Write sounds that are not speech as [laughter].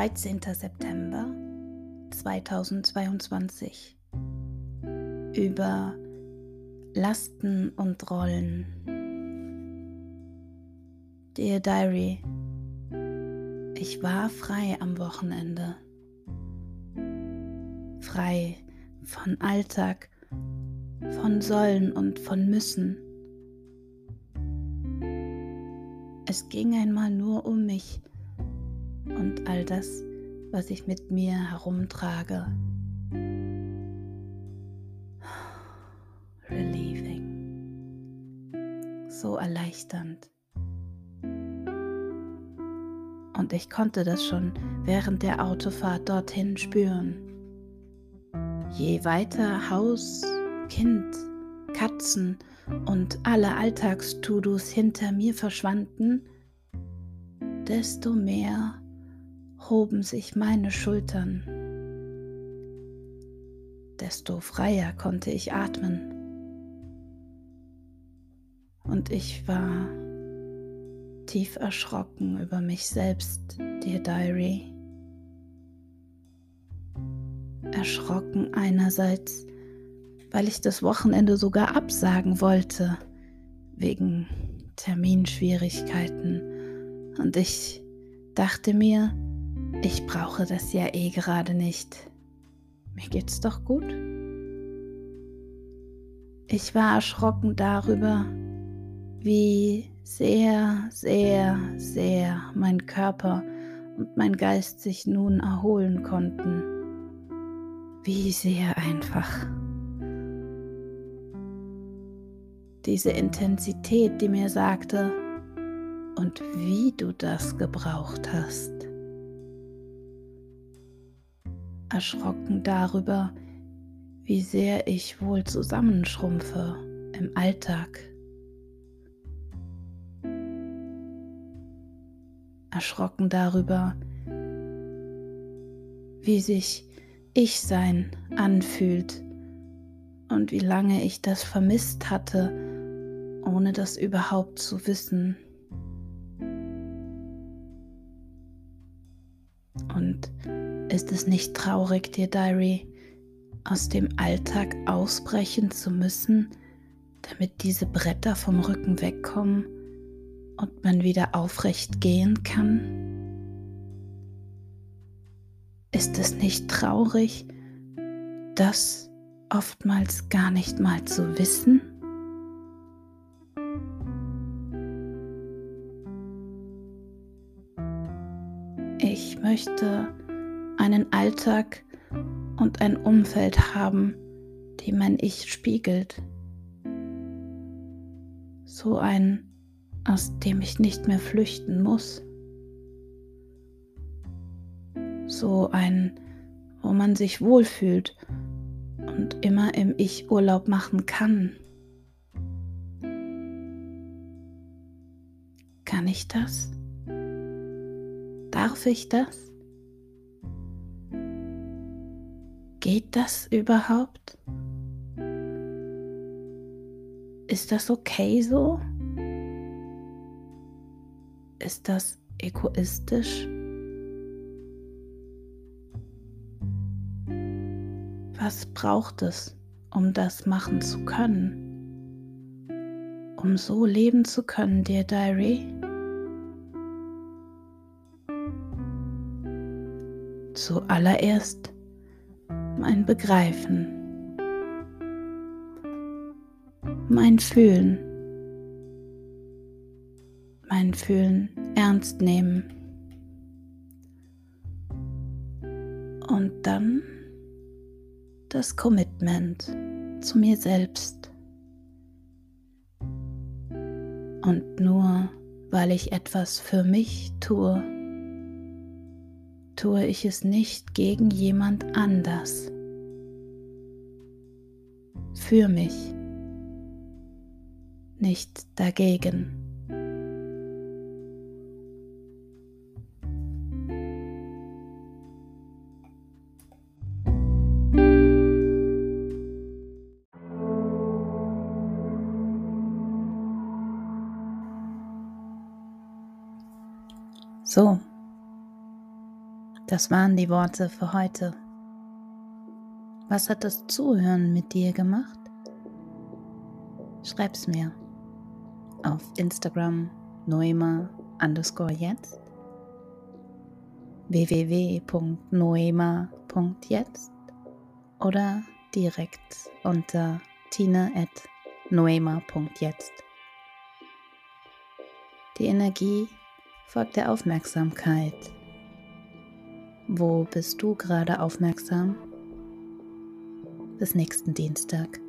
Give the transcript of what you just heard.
13. September 2022 über Lasten und Rollen. Dear Diary, ich war frei am Wochenende. Frei von Alltag, von Sollen und von Müssen. Es ging einmal nur um mich und all das, was ich mit mir herumtrage. [sighs] Relieving. So erleichternd. Und ich konnte das schon während der Autofahrt dorthin spüren. Je weiter Haus, Kind, Katzen und alle Alltagstudus hinter mir verschwanden, desto mehr hoben sich meine Schultern, desto freier konnte ich atmen. Und ich war tief erschrocken über mich selbst, dear Diary. Erschrocken einerseits, weil ich das Wochenende sogar absagen wollte, wegen Terminschwierigkeiten. Und ich dachte mir, ich brauche das ja eh gerade nicht. Mir geht's doch gut. Ich war erschrocken darüber, wie sehr, sehr, sehr mein Körper und mein Geist sich nun erholen konnten. Wie sehr einfach. Diese Intensität, die mir sagte, und wie du das gebraucht hast erschrocken darüber, wie sehr ich wohl zusammenschrumpfe im Alltag. Erschrocken darüber, wie sich ich sein anfühlt und wie lange ich das vermisst hatte, ohne das überhaupt zu wissen. Und ist es nicht traurig, dir Diary, aus dem Alltag ausbrechen zu müssen, damit diese Bretter vom Rücken wegkommen und man wieder aufrecht gehen kann? Ist es nicht traurig, das oftmals gar nicht mal zu wissen? Möchte einen Alltag und ein Umfeld haben, die mein Ich spiegelt. So ein, aus dem ich nicht mehr flüchten muss. So ein, wo man sich wohlfühlt und immer im Ich Urlaub machen kann. Kann ich das? Darf ich das? Geht das überhaupt? Ist das okay so? Ist das egoistisch? Was braucht es, um das machen zu können? Um so leben zu können, dear Diary? Zuallererst mein Begreifen, mein Fühlen, mein Fühlen ernst nehmen. Und dann das Commitment, zu mir selbst. Und nur weil ich etwas für mich tue, tue ich es nicht gegen jemand anders. Für mich, nicht dagegen. So, das waren die Worte für heute. Was hat das Zuhören mit dir gemacht? Schreib's mir auf Instagram noema underscore jetzt www.noema.jetzt oder direkt unter tina.noema.jetzt. Die Energie folgt der Aufmerksamkeit. Wo bist du gerade aufmerksam? Bis nächsten Dienstag.